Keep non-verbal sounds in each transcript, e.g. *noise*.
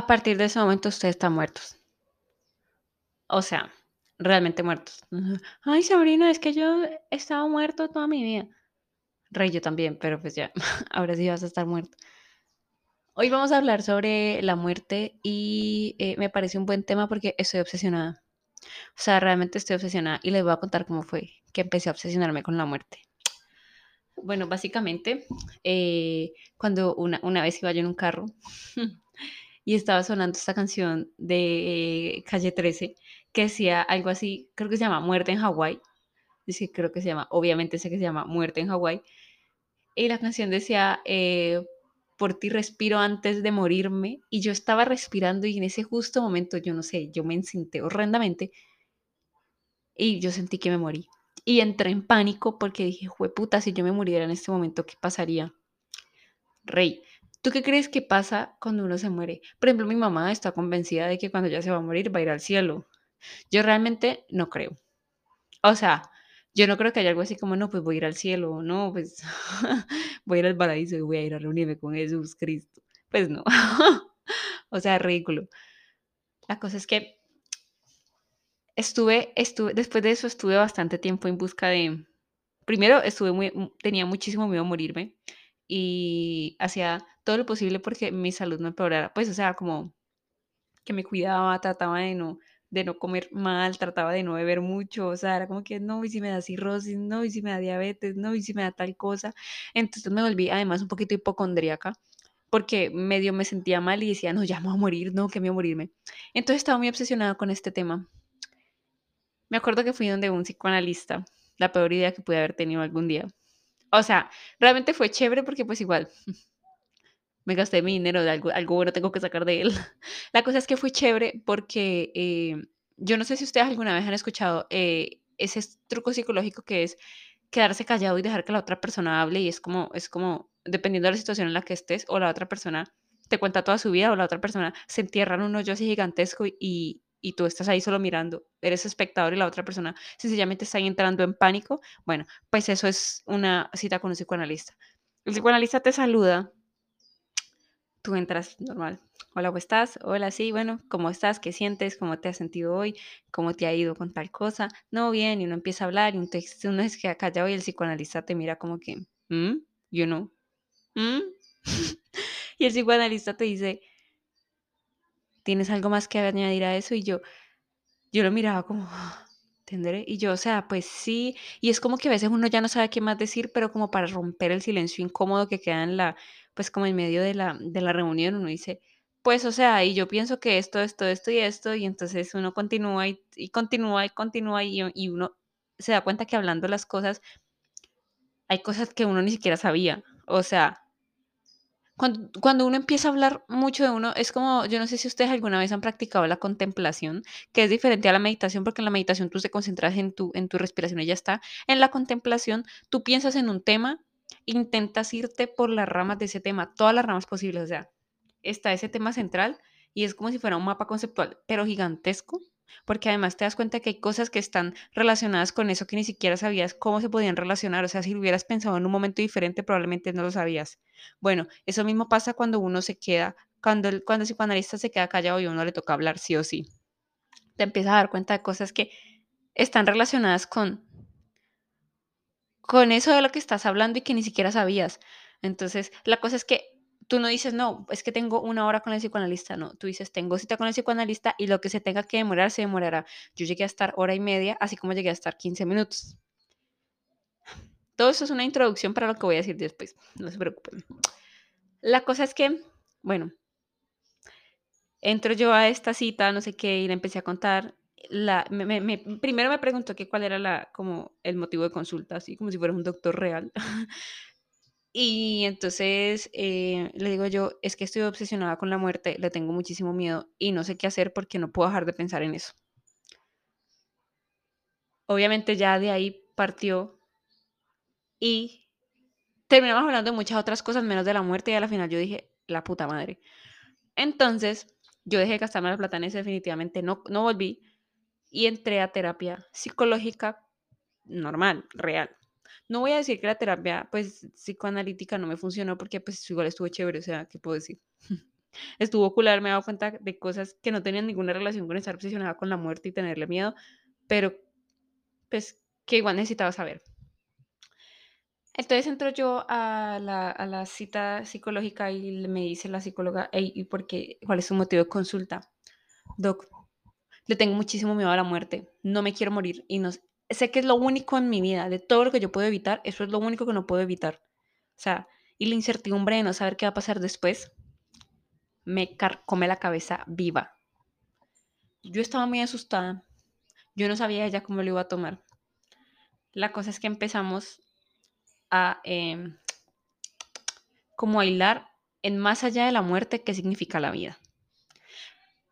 A partir de ese momento ustedes están muertos. O sea, realmente muertos. Ay, Sabrina, es que yo he estado muerto toda mi vida. Rey, yo también, pero pues ya, *laughs* ahora sí vas a estar muerto. Hoy vamos a hablar sobre la muerte y eh, me parece un buen tema porque estoy obsesionada. O sea, realmente estoy obsesionada y les voy a contar cómo fue que empecé a obsesionarme con la muerte. Bueno, básicamente, eh, cuando una, una vez iba yo en un carro *laughs* y estaba sonando esta canción de Calle 13 que decía algo así, creo que se llama Muerte en Hawái. Dice, creo que se llama, obviamente sé que se llama Muerte en Hawái. Y la canción decía, eh, por ti respiro antes de morirme. Y yo estaba respirando y en ese justo momento, yo no sé, yo me encinté horrendamente y yo sentí que me morí. Y entré en pánico porque dije, puta, si yo me muriera en este momento, ¿qué pasaría? Rey, ¿tú qué crees que pasa cuando uno se muere? Por ejemplo, mi mamá está convencida de que cuando ya se va a morir va a ir al cielo. Yo realmente no creo. O sea, yo no creo que haya algo así como, no, pues voy a ir al cielo, no, pues *laughs* voy a ir al paraíso y voy a ir a reunirme con Jesús Cristo. Pues no. *laughs* o sea, ridículo. La cosa es que estuve, estuve, después de eso estuve bastante tiempo en busca de, primero estuve muy, tenía muchísimo miedo a morirme y hacía todo lo posible porque mi salud no empeorara, pues o sea, como que me cuidaba, trataba de no, de no comer mal, trataba de no beber mucho, o sea, era como que no, y si me da cirrosis, no, y si me da diabetes, no, y si me da tal cosa. Entonces me volví además un poquito hipocondríaca porque medio me sentía mal y decía, no, ya me voy a morir, no, que me voy a morirme. Entonces estaba muy obsesionada con este tema. Me acuerdo que fui donde un psicoanalista, la peor idea que pude haber tenido algún día. O sea, realmente fue chévere porque pues igual me gasté mi dinero de algo, algo bueno tengo que sacar de él. *laughs* La cosa es que fue chévere porque eh, yo no sé si ustedes alguna vez han escuchado eh, ese truco psicológico que es quedarse callado y dejar que la otra persona hable y es como, es como, dependiendo de la situación en la que estés o la otra persona te cuenta toda su vida o la otra persona se entierra en un hoyo así gigantesco y, y tú estás ahí solo mirando, eres espectador y la otra persona sencillamente está ahí entrando en pánico, bueno, pues eso es una cita con un psicoanalista. El psicoanalista te saluda, tú entras normal. Hola, ¿cómo estás? Hola, sí, bueno, ¿cómo estás? ¿Qué sientes? ¿Cómo te has sentido hoy? ¿Cómo te ha ido con tal cosa? No, bien, y uno empieza a hablar y uno, uno es que callado y el psicoanalista te mira como que, ¿Mm? Yo no. ¿Mm? *laughs* y el psicoanalista te dice, ¿tienes algo más que añadir a eso? Y yo, yo lo miraba como, *gasps* ¿tendré? Y yo, o sea, pues sí, y es como que a veces uno ya no sabe qué más decir, pero como para romper el silencio incómodo que queda en la, pues como en medio de la, de la reunión, uno dice, pues o sea, y yo pienso que esto, esto, esto y esto, y entonces uno continúa y, continúa y continúa y, y uno se da cuenta que hablando las cosas, hay cosas que uno ni siquiera sabía, o sea, cuando, uno empieza a hablar mucho de uno, es como, yo no sé si ustedes alguna vez han practicado la contemplación, que es diferente a la meditación, porque en la meditación tú te concentras en tu, en tu respiración y ya está. En la contemplación, tú piensas en un tema, intentas irte por las ramas de ese tema, todas las ramas posibles, o sea, está ese tema central y es como si fuera un mapa conceptual, pero gigantesco, porque además te das cuenta que hay cosas que están relacionadas con eso que ni siquiera sabías cómo se podían relacionar, o sea, si hubieras pensado en un momento diferente, probablemente no lo sabías. Bueno, eso mismo pasa cuando uno se queda, cuando el, cuando el psicoanalista se queda callado y a uno le toca hablar sí o sí. Te empiezas a dar cuenta de cosas que están relacionadas con, con eso de lo que estás hablando y que ni siquiera sabías. Entonces, la cosa es que tú no dices, no, es que tengo una hora con el psicoanalista, no, tú dices, tengo cita con el psicoanalista y lo que se tenga que demorar, se demorará. Yo llegué a estar hora y media, así como llegué a estar 15 minutos. Todo eso es una introducción para lo que voy a decir después, no se preocupen. La cosa es que, bueno, entro yo a esta cita, no sé qué, y le empecé a contar. La, primero me preguntó que cuál era la, como el motivo de consulta, así como si fuera un doctor real. *laughs* Y entonces eh, le digo yo, es que estoy obsesionada con la muerte, le tengo muchísimo miedo y no sé qué hacer porque no puedo dejar de pensar en eso. Obviamente ya de ahí partió y terminamos hablando de muchas otras cosas menos de la muerte y a la final yo dije, la puta madre. Entonces yo dejé de gastarme la plata en definitivamente no, no volví y entré a terapia psicológica normal, real. No voy a decir que la terapia, pues, psicoanalítica no me funcionó porque, pues, igual estuvo chévere, o sea, ¿qué puedo decir? *laughs* Estuvo cool haberme dado cuenta de cosas que no tenían ninguna relación con estar obsesionada con la muerte y tenerle miedo, pero pues que igual necesitaba saber. Entonces entro yo a la, a la cita psicológica y me dice la psicóloga, "Ey, ¿y por qué? ¿Cuál es su motivo de consulta? Doc, le tengo muchísimo miedo a la muerte, no me quiero morir y no, sé que es lo único en mi vida, de todo lo que yo puedo evitar, eso es lo único que no puedo evitar. O sea, y la incertidumbre de no saber qué va a pasar después me carcome la cabeza viva. Yo estaba muy asustada, yo no sabía ya cómo lo iba a tomar. La cosa es que empezamos a em, como a hilar en más allá de la muerte qué significa la vida.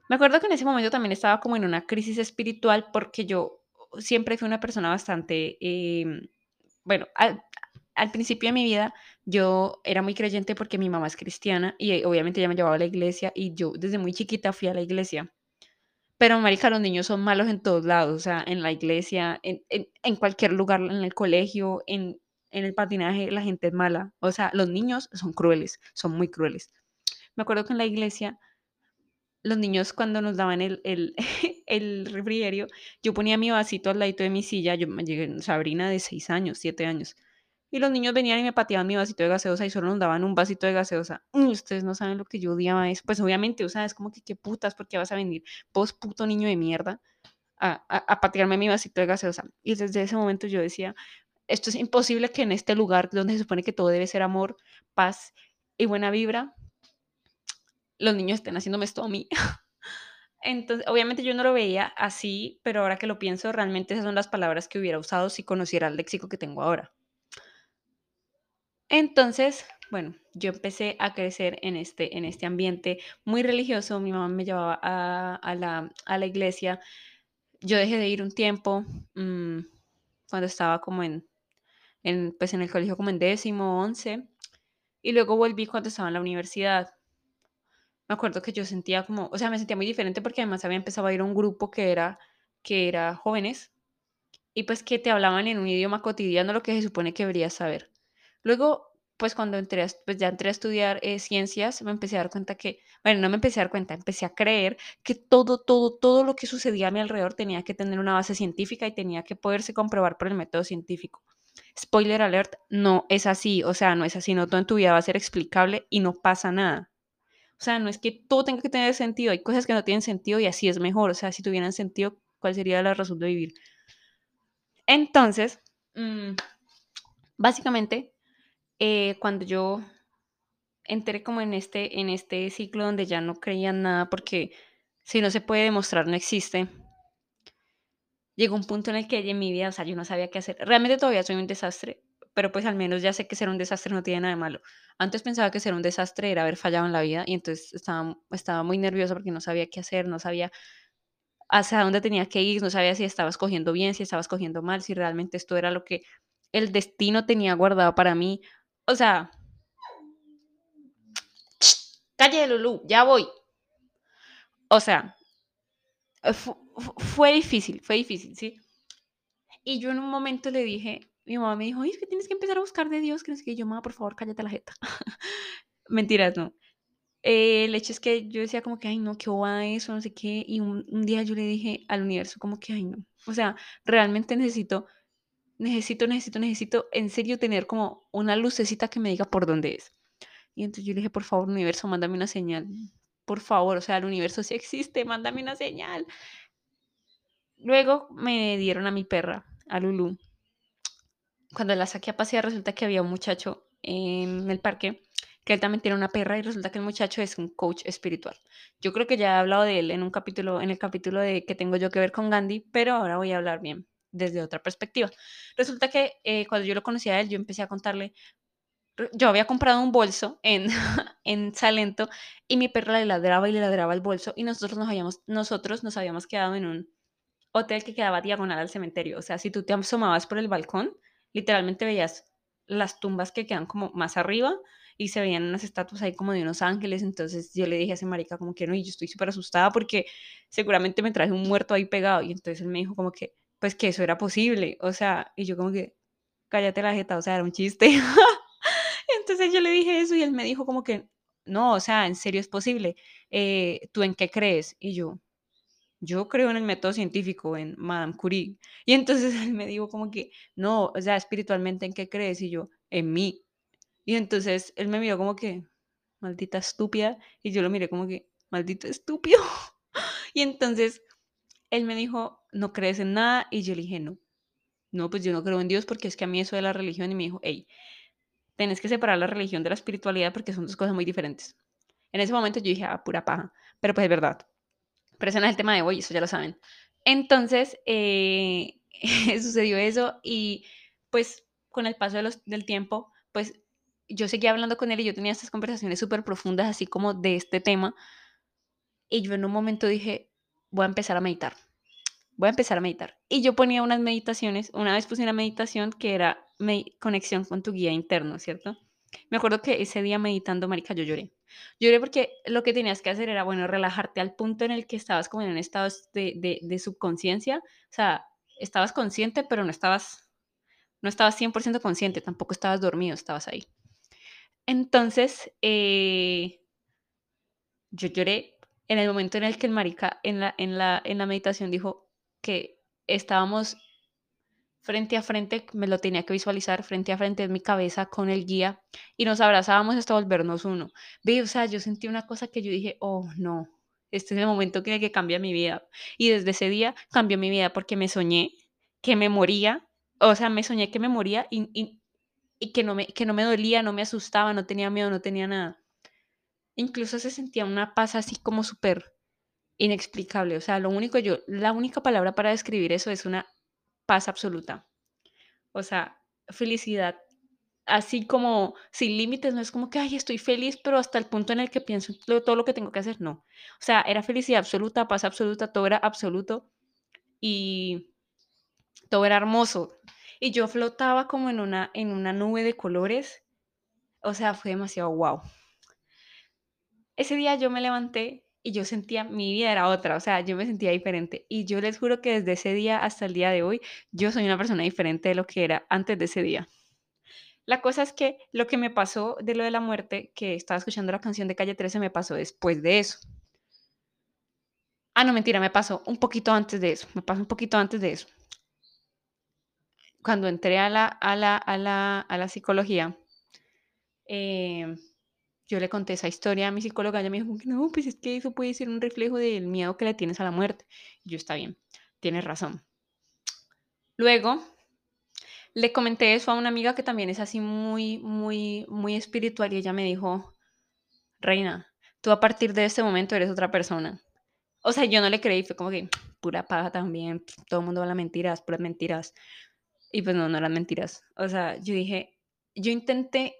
Me acuerdo que en ese momento también estaba como en una crisis espiritual porque yo siempre fui una persona bastante, em, bueno, al, principio de mi vida yo era muy creyente porque mi mamá es cristiana y eh, obviamente ella me llevaba a la iglesia y yo desde muy chiquita fui a la iglesia. Pero, marica, los niños son malos en todos lados, o sea, en la iglesia, en, en, en cualquier lugar, en el colegio, en, en el patinaje, la gente es mala. O sea, los niños son crueles, son muy crueles. Me acuerdo que en la iglesia, los niños cuando nos daban el, el, *laughs* el refrigerio, yo ponía mi vasito al ladito de mi silla, yo llegué, Sabrina de 6 años, 7 años, y los niños venían y me pateaban mi vasito de gaseosa y solo nos daban un vasito de gaseosa. Ustedes no saben lo que yo odiaba eso. Pues obviamente, o como que qué putas, porque vas a venir vos, puto niño de mierda, a, a, a patearme mi vasito de gaseosa. Y desde ese momento yo decía, esto es imposible que en este lugar donde se supone que todo debe ser amor, paz y buena vibra, los niños estén haciéndome esto a mí. *laughs* Entonces, obviamente yo no lo veía así, pero ahora que lo pienso, realmente esas son las palabras que hubiera usado si conociera el léxico que tengo ahora. Entonces, bueno, yo empecé a crecer en este, en este ambiente muy religioso. Mi mamá me llevaba a, la, a la, iglesia. Yo dejé de ir un tiempo mmm, cuando estaba como en, en, pues en el colegio como en décimo, once. Y luego volví cuando estaba en la universidad. Me acuerdo que yo sentía como, o sea, me sentía muy diferente porque además había empezado a ir a un grupo que era, que era jóvenes y pues que te hablaban en un idioma cotidiano lo que se supone que deberías saber. Luego, pues cuando entré, pues ya entré a estudiar eh, ciencias, me empecé a dar cuenta que, bueno, no me empecé a dar cuenta, empecé a creer que todo, todo, todo lo que sucedía a mi alrededor tenía que tener una base científica y tenía que poderse comprobar por el método científico. Spoiler alert, no es así, o sea, no es así, no todo en tu vida va a ser explicable y no pasa nada. O sea, no es que todo tenga que tener sentido, hay cosas que no tienen sentido y así es mejor, o sea, si tuvieran sentido, ¿cuál sería la razón de vivir? Entonces, mmm, básicamente, eh, cuando yo entré como en este, en este ciclo donde ya no creía nada porque si no se puede demostrar no existe, llegó un punto en el que en mi vida, o sea, yo no sabía qué hacer. Realmente todavía soy un desastre, pero pues al menos ya sé que ser un desastre no tiene nada de malo. Antes pensaba que ser un desastre era haber fallado en la vida y entonces estaba, estaba muy nerviosa porque no sabía qué hacer, no sabía hacia dónde tenía que ir, no sabía si estaba escogiendo bien, si estaba escogiendo mal, si realmente esto era lo que el destino tenía guardado para mí. O sea, *tsk* calle de Lulú, ya voy. O sea, fue difícil, fue difícil, ¿sí? Y yo en un momento le dije, mi mamá me dijo, es que tienes que empezar a buscar de Dios, que no sé qué, yo, mamá, por favor, cállate la jeta. *laughs* Mentiras, no. Eh, el hecho es que yo decía como que, ay, no, qué va eso, no sé qué, y un, un, día yo le dije al universo como que, ay, no, o sea, realmente necesito, necesito, necesito, necesito, en serio tener como una lucecita que me diga por dónde es. Y entonces yo le dije, por favor, universo, mándame una señal, por favor, o sea, el universo sí existe, mándame una señal. Luego me dieron a mi perra, a Lulu. Cuando la saqué a pasear, resulta que había un muchacho en el parque que él también tiene una perra y resulta que el muchacho es un coach espiritual. Yo creo que ya he hablado de él en un capítulo, en el capítulo de que tengo yo que ver con Gandhi, pero ahora voy a hablar bien desde otra perspectiva. Resulta que eh, cuando yo lo conocí a él, yo empecé a contarle, yo había comprado un bolso en, *laughs* en Salento y mi perra le ladraba y le ladraba el bolso y nosotros nos habíamos, nosotros nos habíamos quedado en un hotel que quedaba diagonal al cementerio. O sea, si tú te asomabas por el balcón, literalmente veías las tumbas que quedan como más arriba y se veían unas estatuas ahí como de unos ángeles. Entonces yo le dije a ese marica como que no, y yo estoy súper asustada porque seguramente me traje un muerto ahí pegado. Y entonces él me dijo como que, pues que eso era posible. O sea, y yo como que, cállate la jeta, o sea, era un chiste. *laughs* entonces yo le dije eso y él me dijo como que, no, o sea, en serio es posible. Eh, ¿Tú en qué crees? Y yo, yo creo en el método científico, en Madame Curie. Y entonces *laughs* él me dijo como que, no, o sea, espiritualmente, ¿en qué crees? Y yo, en mí. Y entonces él me miró como que, maldita estúpida. Y yo lo miré como que, maldito estúpido. *laughs* y entonces él me dijo, ¿no crees en nada? Y yo le dije, no. No, pues yo no creo en Dios porque es que a mí eso de la religión y me dijo, hey, tenés que separar la religión de la espiritualidad porque son dos cosas muy diferentes. En ese momento yo dije, ah, pura paja, pero pues es verdad. Pero ese no el tema de hoy, eso ya lo saben. Entonces, eh, *laughs* sucedió eso y pues con el paso de los, del tiempo, pues yo seguía hablando con él y yo tenía estas conversaciones súper profundas, así como de este tema. Y yo en un momento dije, voy a empezar a meditar. Voy a empezar a meditar. Y yo ponía unas meditaciones, una vez puse una meditación que era conexión con tu guía interno, ¿cierto? Me acuerdo que ese día meditando, marica, yo lloré. Lloré porque lo que tenías que hacer era, bueno, relajarte al punto en el que estabas como en un estado de, de, de subconsciencia. O sea, estabas consciente, pero no estabas, no estabas 100% consciente, tampoco estabas dormido, estabas ahí. Entonces, eh, yo lloré en el momento en el que el marica en la, en la, en la meditación dijo que estábamos frente a frente, me lo tenía que visualizar frente a frente en mi cabeza con el guía y nos abrazábamos hasta volvernos uno. Ve, o sea, yo sentí una cosa que yo dije, oh no, este es el momento que, que cambia mi vida. Y desde ese día cambió mi vida porque me soñé que me moría, o sea, me soñé que me moría y, y que no, me, que no me dolía, no me asustaba, no tenía miedo, no tenía nada. Incluso se sentía una paz así como súper inexplicable. O sea, lo único yo, la única palabra para describir eso es una paz absoluta. O sea, felicidad. Así como sin límites, no es como que, ay, estoy feliz, pero hasta el punto en el que pienso todo lo que tengo que hacer, no. O sea, era felicidad absoluta, paz absoluta, todo era absoluto y todo era hermoso y yo flotaba como en una, en una nube de colores. O sea, fue demasiado wow. Ese día yo me levanté y yo sentía mi vida era otra, o sea, yo me sentía diferente. Y yo les juro que desde ese día hasta el día de hoy, yo soy una persona diferente de lo que era antes de ese día. La cosa es que lo que me pasó de lo de la muerte, que estaba escuchando la canción de Calle 13, me pasó después de eso. Ah, no, mentira, me pasó un poquito antes de eso, me pasó un poquito antes de eso cuando entré a la, a la, a la, a la psicología, eh, yo le conté esa historia a mi psicóloga, ella me dijo, no, pues es que eso puede ser un reflejo del miedo que le tienes a la muerte. Y yo, está bien, tienes razón. Luego, le comenté eso a una amiga que también es así muy, muy, muy espiritual y ella me dijo, Reina, tú a partir de este momento eres otra persona. O sea, yo no le creí, fue como que pura paja también, todo el mundo habla mentiras, puras mentiras. Y pues no, no eran mentiras. O sea, yo dije, yo intenté,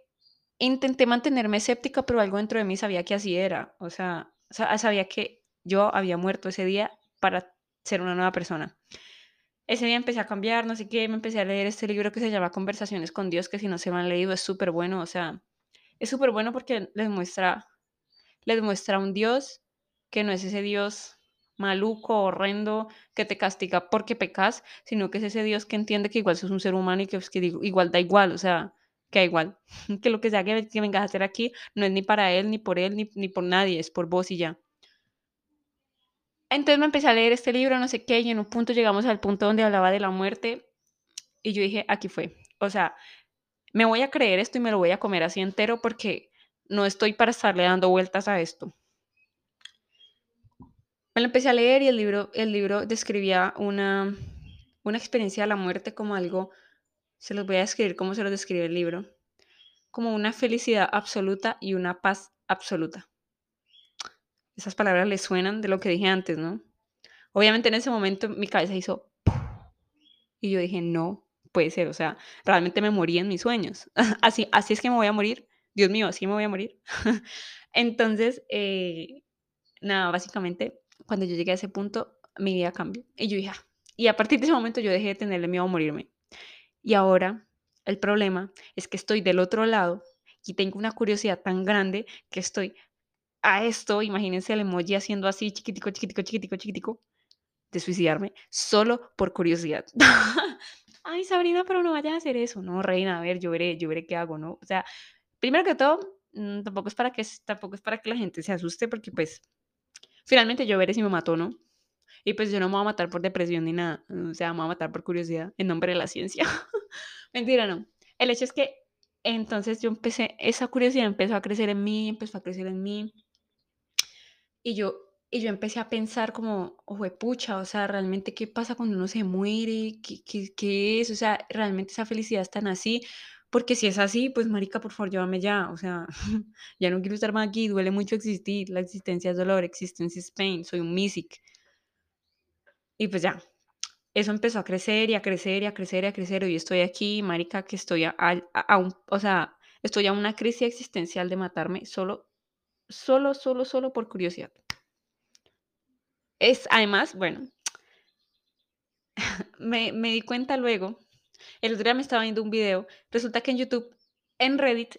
intenté mantenerme escéptica, pero algo dentro de mí sabía que así era. O sea, sabía que yo había muerto ese día para ser una nueva persona. Ese día empecé a cambiar, no sé qué, me empecé a leer este libro que se llama Conversaciones con Dios, que si no se lo han leído es súper bueno, o sea, es súper bueno porque les muestra, les muestra un Dios que no es ese Dios maluco, horrendo, que te castiga porque pecas, sino que es ese Dios que entiende que igual sos un ser humano y que, que igual da igual, o sea, que igual, *laughs* que lo que sea que, vengas a hacer aquí no es ni para él, ni por él, ni, ni por nadie, es por vos y ya. Entonces me empecé a leer este libro, no sé qué, y en un punto llegamos al punto donde hablaba de la muerte, y yo dije, aquí fue. O sea, me voy a creer esto y me lo voy a comer así entero porque no estoy para estarle dando vueltas a esto. Me lo empecé a leer y el libro, el libro describía una, una experiencia de la muerte como algo, se los voy a describir cómo se lo describe el libro, como una felicidad absoluta y una paz absoluta. Esas palabras le suenan de lo que dije antes, ¿no? Obviamente en ese momento mi cabeza hizo y yo dije, no, puede ser, o sea, realmente me morí en mis sueños. *laughs* así, así es que me voy a morir. Dios mío, así me voy a morir. *laughs* Entonces, eh, nada, básicamente cuando yo llegué a ese punto, mi vida cambió. Y yo dije, ah", y a partir de ese momento yo dejé de tenerle miedo a morirme. Y ahora el problema es que estoy del otro lado y tengo una curiosidad tan grande que estoy a esto, imagínense el emoji haciendo así, chiquitico, chiquitico, chiquitico, chiquitico, de suicidarme, solo por curiosidad. *laughs* Ay, Sabrina, pero no vayas a hacer eso. No, reina, a ver, yo veré, yo veré qué hago, ¿no? O sea, primero que todo, mm, tampoco es para que tampoco es para que la gente se asuste porque pues finalmente yo veré si me mató, ¿no? Y pues yo no me voy a matar por depresión ni nada, o sea, me voy a matar por curiosidad en nombre de la ciencia. *laughs* Mentira, no. El hecho es que entonces yo empecé, esa curiosidad empezó a crecer en mí, empezó a crecer en mí. Y yo, y yo empecé a pensar como, ojo, pucha, o sea, realmente qué pasa cuando uno se muere, ¿Qué, qué, qué es, o sea, realmente esa felicidad es tan así. Porque si es así, pues marica, por favor, llévame ya. O sea, *laughs* ya no quiero estar más aquí, duele mucho existir. La existencia es dolor, existencia es pain, soy un music. Y pues ya, eso empezó a crecer y a crecer y a crecer y a crecer. Y estoy aquí, marica, que estoy a, a, un, o sea, estoy a una crisis existencial de matarme solo, solo, solo, solo por curiosidad. Es, además, bueno, *laughs* me, me di cuenta luego, el otro día me estaba viendo un video, resulta que en YouTube, en Reddit,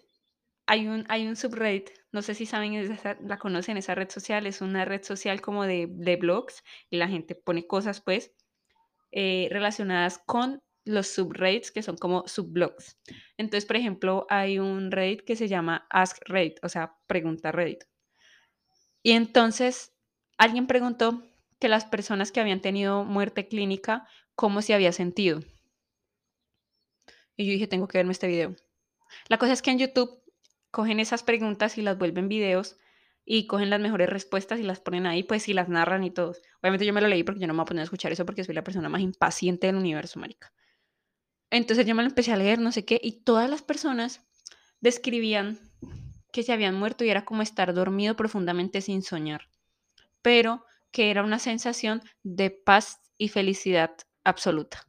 hay un, hay un subreddit, no sé si saben, la conocen, esa red social, es una red social como de, de blogs y la gente pone cosas pues eh, relacionadas con los subreddits que son como subblogs. Entonces, por ejemplo, hay un Reddit que se llama Ask Reddit, o sea, pregunta Reddit. Y entonces alguien preguntó que las personas que habían tenido muerte clínica, cómo se había sentido. Y yo dije, tengo que verme este video. La cosa es que en YouTube cogen esas preguntas y las vuelven videos y cogen las mejores respuestas y las ponen ahí, pues, y las narran y todos. Obviamente yo me lo leí porque yo no me voy a poner a escuchar eso porque soy la persona más impaciente del universo, marica. Entonces yo me lo empecé a leer, no sé qué, y todas las personas describían que se habían muerto y era como estar dormido profundamente sin soñar, pero que era una sensación de paz y felicidad absoluta.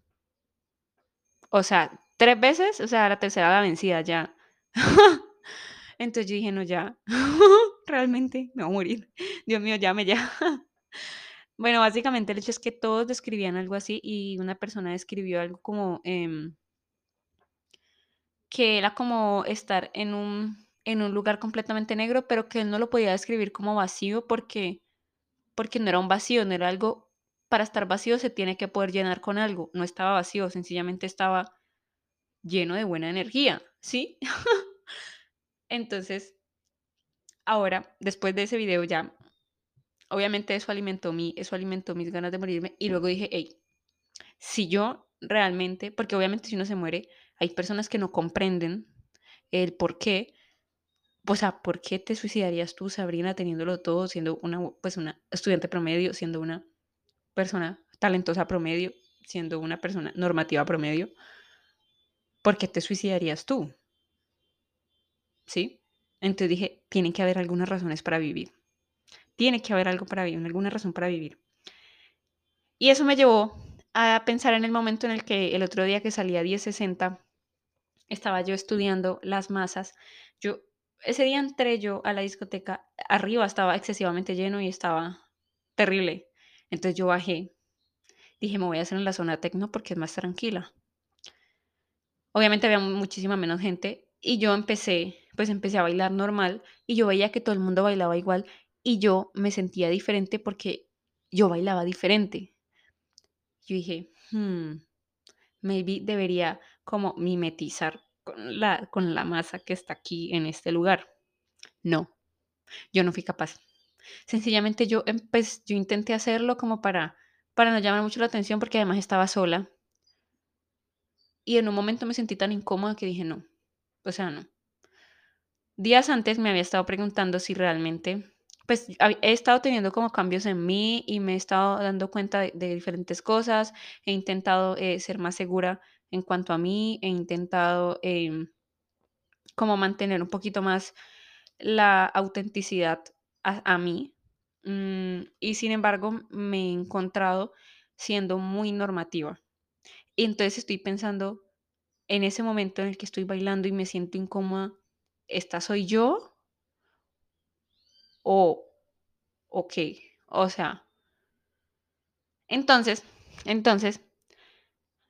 O sea, tres veces, o sea, la tercera la vencida ya. *laughs* Entonces yo dije, no, ya, *laughs* realmente me voy a morir. Dios mío, llame ya. *laughs* bueno, básicamente el hecho es que todos describían algo así y una persona describió algo como em, que era como estar en un, en un lugar completamente negro, pero que él no lo podía describir como vacío porque, porque no era un vacío, no era algo, para estar vacío se tiene que poder llenar con algo, no estaba vacío, sencillamente estaba lleno de buena energía, ¿sí? *laughs* Entonces, ahora, después de ese video ya, obviamente eso alimentó, mi, eso alimentó mis ganas de morirme y luego dije, hey, si yo realmente, porque obviamente si uno se muere, hay personas que no comprenden el por qué, o sea, ¿por qué te suicidarías tú, Sabrina, teniéndolo todo, siendo una, pues una estudiante promedio, siendo una persona talentosa promedio, siendo una persona normativa promedio? ¿Por qué te suicidarías tú? ¿Sí? Entonces dije, tiene que haber algunas razones para vivir. Tiene que haber algo para vivir, alguna razón para vivir. Y eso me llevó a pensar en el momento en el que el otro día que salía 1060, estaba yo estudiando las masas. Yo, ese día entré yo a la discoteca, arriba estaba excesivamente lleno y estaba terrible. Entonces yo bajé. Dije, me voy a hacer en la zona tecno porque es más tranquila. Obviamente había muchísima menos gente y yo empecé pues empecé a bailar normal y yo veía que todo el mundo bailaba igual y yo me sentía diferente porque yo bailaba diferente. Yo dije, hmm, maybe debería como mimetizar con la, con la masa que está aquí en este lugar. No, yo no fui capaz. Sencillamente yo, empecé, yo intenté hacerlo como para, para no llamar mucho la atención porque además estaba sola. Y en un momento me sentí tan incómoda que dije, no, o sea, no. Días antes me había estado preguntando si realmente, pues he estado teniendo como cambios en mí y me he estado dando cuenta de, diferentes cosas, he intentado eh, ser más segura en cuanto a mí, he intentado em, como mantener un poquito más la autenticidad a, mí. Mm, y sin embargo, me he encontrado siendo muy normativa. Y entonces estoy pensando en ese momento en el que estoy bailando y me siento incómoda, ¿esta soy yo? O, ok, o sea, entonces, entonces,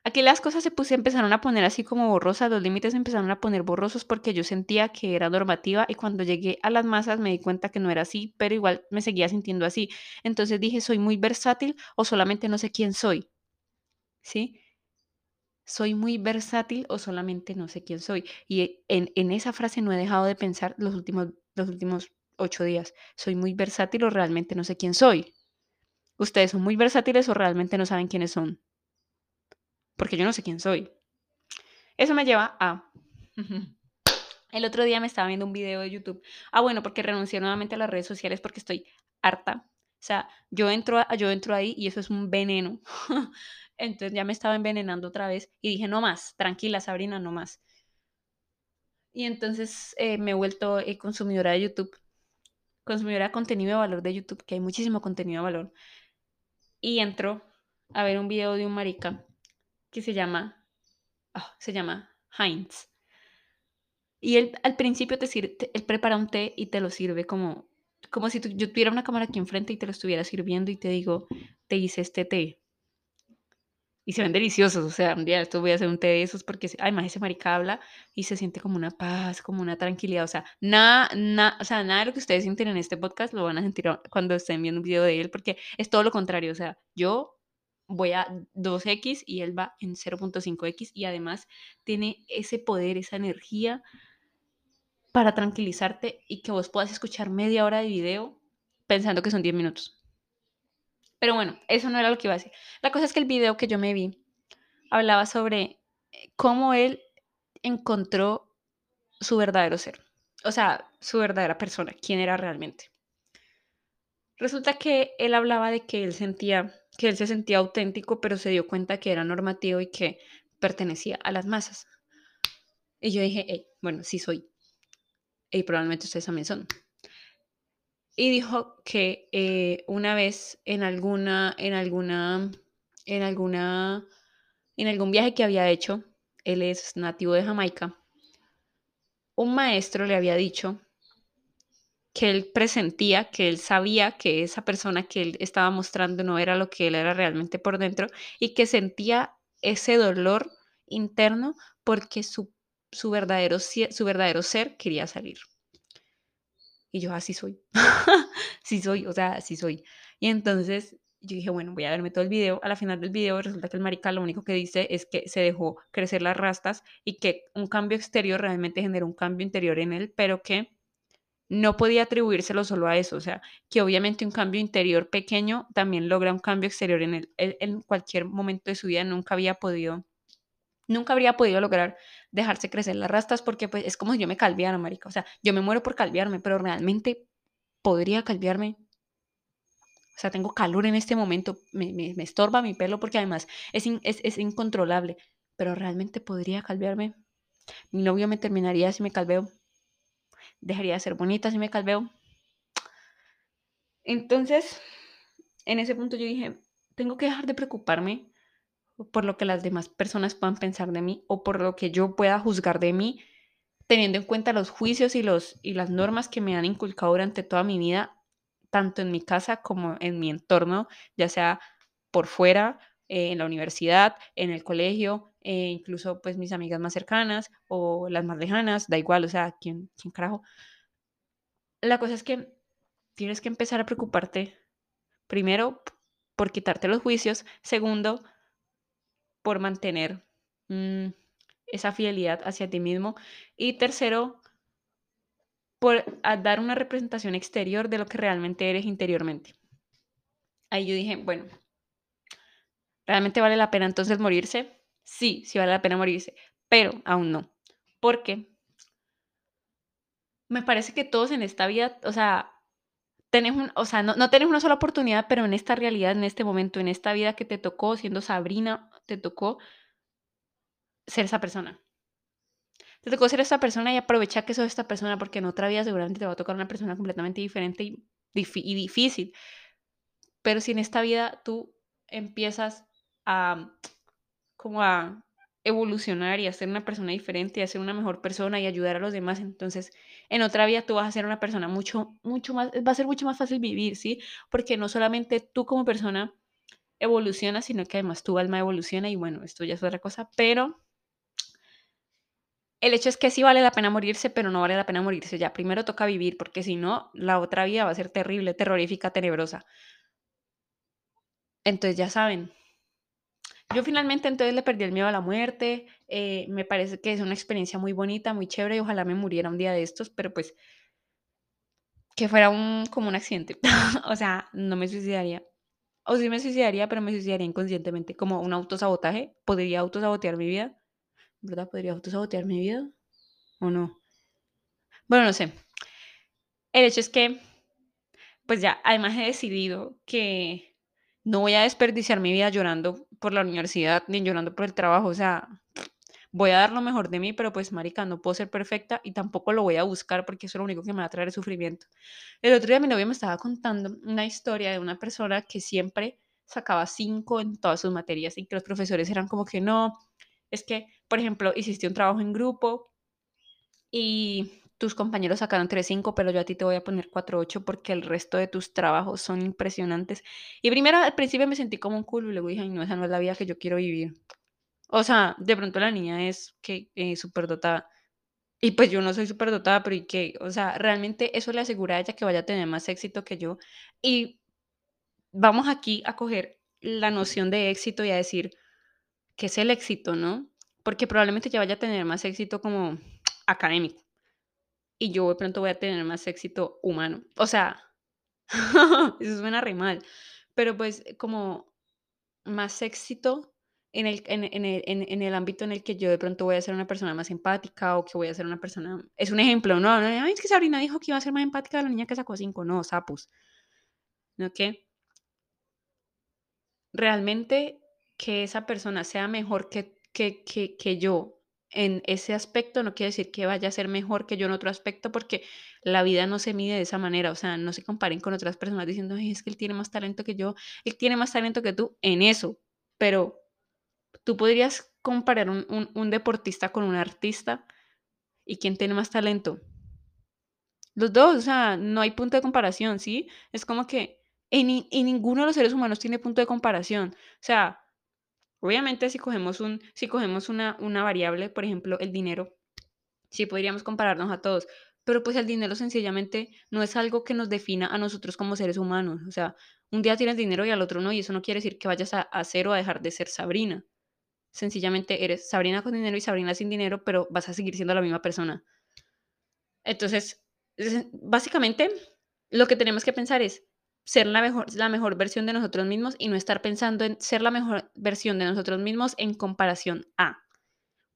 aquí las cosas se puse, empezaron a poner así como borrosas, los límites empezaron a poner borrosos porque yo sentía que era normativa y cuando llegué a las masas me di cuenta que no era así, pero igual me seguía sintiendo así. Entonces dije, ¿soy muy versátil o solamente no sé quién soy? ¿Sí? ¿Soy muy versátil o solamente no sé quién soy? Y en, en esa frase no he dejado de pensar los últimos, los últimos ocho días. ¿Soy muy versátil o realmente no sé quién soy? ¿Ustedes son muy versátiles o realmente no saben quiénes son? Porque yo no sé quién soy. Eso me lleva a... *laughs* El otro día me estaba viendo un video de YouTube. Ah, bueno, porque renuncié nuevamente a las redes sociales porque estoy harta. O sea, yo entro, yo entro ahí y eso es un veneno. *laughs* Entonces ya me estaba envenenando otra vez y dije, no más, tranquila Sabrina, no más. Y entonces eh, me he vuelto eh, consumidora de YouTube, consumidora de contenido de valor de YouTube, que hay muchísimo contenido de valor. Y entro a ver un video de un marica que se llama, ah, se llama Heinz. Y él al principio te sirve, te- él prepara un té y te lo sirve como, como si yo tuviera una cámara aquí enfrente y te lo estuviera sirviendo y te digo, te hice este té. Y se ven deliciosos, o sea, un día esto voy a hacer un té de esos porque, además ese marica habla y se siente como una paz, como una tranquilidad, o sea, nada, nada, o sea, nada de lo que ustedes sienten en este podcast lo van a sentir cuando estén viendo un video de él, porque es todo lo contrario, o sea, yo voy a 2x y él va en 0.5x y además tiene ese poder, esa energía para tranquilizarte y que vos puedas escuchar media hora de video pensando que son 10 minutos. Pero bueno, eso no era lo que iba a decir. La cosa es que el video que yo me vi hablaba sobre eh, cómo él encontró su verdadero ser, o sea, su verdadera persona, quién era realmente. Resulta que él hablaba de que él sentía, que él se sentía auténtico, pero se dio cuenta que era normativo y que pertenecía a las masas. Y yo dije, hey, bueno, sí soy. Y probablemente ustedes también son. Y dijo que eh, una vez en alguna, en alguna, en alguna, en algún viaje que había hecho, él es nativo de Jamaica, un maestro le había dicho que él presentía, que él sabía que esa persona que él estaba mostrando no era lo que él era realmente por dentro y que sentía ese dolor interno porque su, su, verdadero, su verdadero ser quería salir. Y yo así soy. *laughs* sí soy, o sea, así soy. Y entonces yo dije, bueno, voy a verme todo el video. A la final del video resulta que el marica lo único que dice es que se dejó crecer las rastas y que un cambio exterior realmente generó un cambio interior en él, pero que no podía atribuírselo solo a eso. O sea, que obviamente un cambio interior pequeño también logra un cambio exterior en. Él en cualquier momento de su vida nunca había podido nunca habría podido lograr dejarse crecer las rastas porque pues es como si yo me calviara, marica. O sea, yo me muero por calviarme, pero realmente podría calviarme. O sea, tengo calor en este momento, me, me- me estorba mi pelo porque además es, in- es, es incontrolable, pero realmente podría calviarme. Mi novio me terminaría si me calveo, dejaría de ser bonita si me calveo. Entonces, en ese punto yo dije, tengo que dejar de preocuparme por lo que las demás personas puedan pensar de mí o por lo que yo pueda juzgar de mí, teniendo en cuenta los juicios y, los, y las normas que me han inculcado durante toda mi vida, tanto en mi casa como en mi entorno, ya sea por fuera, eh, en la universidad, en el colegio, e incluso pues mis amigas más cercanas o las más lejanas, da igual, o sea, ¿quién, quién carajo? La cosa es que tienes que empezar a preocuparte, primero, por quitarte los juicios, segundo, por mantener mm, esa fidelidad hacia ti mismo. Y tercero, por dar una representación exterior de lo que realmente eres interiormente. Ahí yo dije, bueno, ¿realmente vale la pena entonces morirse? Sí, sí vale la pena morirse, pero aún no. Porque me parece que todos en esta vida, o sea, tenés un, o sea, no, no tenés una sola oportunidad, pero en esta realidad, en este momento, en esta vida que te tocó, siendo Sabrina, te tocó ser esa persona. Te tocó ser esta persona y aprovechar que sos esta persona porque en otra vida seguramente te va a tocar una persona completamente diferente y difícil. Pero si en esta vida tú empiezas a como a evolucionar y a ser una persona diferente, y a ser una mejor persona y ayudar a los demás, entonces en otra vida tú vas a ser una persona mucho, mucho más, va a ser mucho más fácil vivir, ¿sí? Porque no solamente tú como persona evolucionas, sino que además tu alma evoluciona y bueno, esto ya es otra cosa, pero el hecho es que sí vale la pena morirse, pero no vale la pena morirse ya. Primero toca vivir, porque si no, la otra vida va a ser terrible, terrorífica, tenebrosa. Entonces ya saben, Yo finalmente entonces le perdí el miedo a la muerte, eh, me parece que es una experiencia muy bonita, muy chévere y ojalá me muriera un día de estos, pero pues que fuera un, como un accidente. *laughs* o sea, no me suicidaría. O sí me suicidaría, pero me suicidaría inconscientemente, como un autosabotaje. ¿Podría autosabotear mi vida? ¿Verdad? ¿Podría autosabotear mi vida? ¿O no? Bueno, no sé. El hecho es que, pues ya, además he decidido que no voy a desperdiciar mi vida llorando por la universidad ni llorando por el trabajo. O sea, voy a dar lo mejor de mí, pero pues, marica, no puedo ser perfecta y tampoco lo voy a buscar porque eso es lo único que me va a traer sufrimiento. El otro día mi novio me estaba contando una historia de una persona que siempre sacaba cinco en todas sus materias y que los profesores eran como que no, es que, por ejemplo, hiciste un trabajo en grupo y tus compañeros sacaron 3.5, pero yo a ti te voy a poner 4.8 porque el resto de tus trabajos son impresionantes. Y primero al principio me sentí como un culo y luego dije, no, esa no es la vida que yo quiero vivir. O sea, de pronto la niña es que eh, súper dotada. Y pues yo no soy súper dotada, pero ¿y qué? O sea, realmente eso le asegura a ella que vaya a tener más éxito que yo. Y vamos aquí a coger la noción de éxito y a decir qué es el éxito, ¿no? Porque probablemente ella vaya a tener más éxito como académico y yo de pronto voy a tener más éxito humano. O sea, *laughs* eso suena re mal, pero pues como más éxito en el, en, en, el, en, el ámbito en el que yo de pronto voy a ser una persona más empática o que voy a ser una persona... Es un ejemplo, ¿no? no es que Sabrina dijo que iba a ser más empática de la niña que sacó cinco. No, sapos. ¿No qué? Realmente que esa persona sea mejor que, que, que, que yo en ese aspecto no quiere decir que vaya a ser mejor que yo en otro aspecto, porque la vida no se mide de esa manera, o sea, no se comparen con otras personas diciendo, es que él tiene más talento que yo, él tiene más talento que tú en eso, pero tú podrías comparar un, deportista con un artista y quién tiene más talento. Los dos, o sea, no hay punto de comparación, ¿sí? Es como que en, en ninguno de los seres humanos tiene punto de comparación. O sea, Obviamente, si cogemos, un, si cogemos una, una variable, por ejemplo, el dinero, sí podríamos compararnos a todos, pero pues el dinero sencillamente no es algo que nos defina a nosotros como seres humanos. O sea, un día tienes dinero y al otro no, y eso no quiere decir que vayas a hacer o a dejar de ser Sabrina. Sencillamente eres Sabrina con dinero y Sabrina sin dinero, pero vas a seguir siendo la misma persona. Entonces, básicamente, lo que tenemos que pensar es, ser la mejor, la mejor versión de nosotros mismos y no estar pensando en ser la mejor versión de nosotros mismos en comparación a.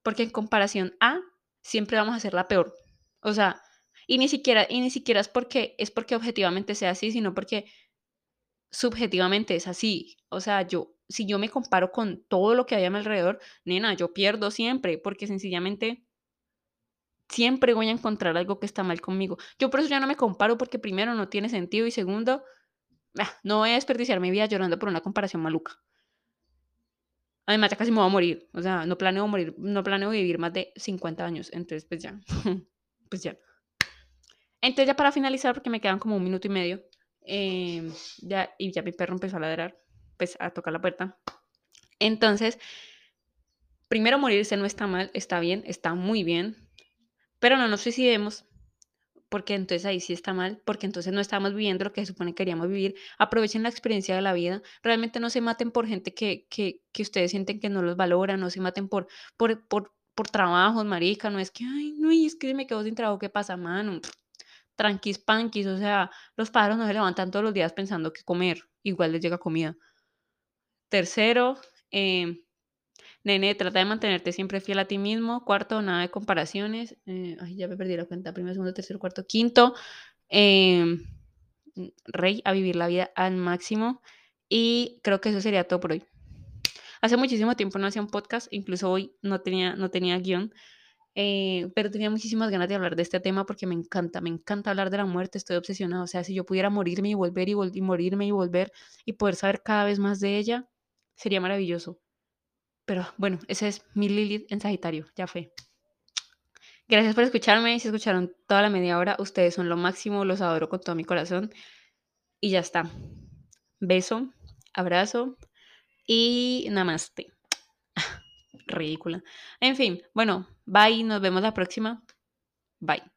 Porque en comparación a siempre vamos a ser la peor. O sea, y ni siquiera, y ni siquiera es porque, es porque objetivamente sea así, sino porque subjetivamente es así. O sea, yo, si yo me comparo con todo lo que hay a mi alrededor, nena, yo pierdo siempre, porque sencillamente siempre voy a encontrar algo que está mal conmigo. Yo por eso ya no me comparo porque primero no tiene sentido y segundo, Ah, no voy a desperdiciar mi vida llorando por una comparación maluca. Además, ya casi me voy a morir. O sea, no planeo morir, no planeo vivir más de 50 años. Entonces, pues ya. *laughs* pues ya. Entonces, ya para finalizar, porque me quedan como un minuto y medio. Em, ya, y ya mi perro empezó a ladrar. Pues a tocar la puerta. Entonces, primero morirse no está mal, está bien, está muy bien. Pero no nos suicidemos porque entonces ahí sí está mal, porque entonces no estamos viviendo lo que se supone que queríamos vivir. Aprovechen la experiencia de la vida. Realmente no se maten por gente que, que, que ustedes sienten que no los valora, no se maten por, por, por, por trabajos, marica. No es que, ay, no, es que me quedo sin trabajo, ¿qué pasa, mano? Tranquis, panquis, o sea, los padres no se levantan todos los días pensando que comer, igual les llega comida. Tercero, eh, Nene, trata de mantenerte siempre fiel a ti mismo. Cuarto, nada de comparaciones. Eh, ay, ya me perdí la cuenta. Primero, segundo, tercero, cuarto, quinto. Em, rey, a vivir la vida al máximo. Y creo que eso sería todo por hoy. Hace muchísimo tiempo no hacía un podcast, incluso hoy no tenía, no tenía guion, eh, pero tenía muchísimas ganas de hablar de este tema porque me encanta, me encanta hablar de la muerte, estoy obsesionada. O sea, si yo pudiera morirme y volver y, y morirme y volver y poder saber cada vez más de ella, sería maravilloso. Pero bueno, ese es mi Lilith en Sagitario, ya fue. Gracias por escucharme. Si escucharon toda la media hora, ustedes son lo máximo, los adoro con todo mi corazón. Y ya está. Beso, abrazo y namaste. *laughs* Ridícula. En fin, bueno, bye, nos vemos la próxima. Bye.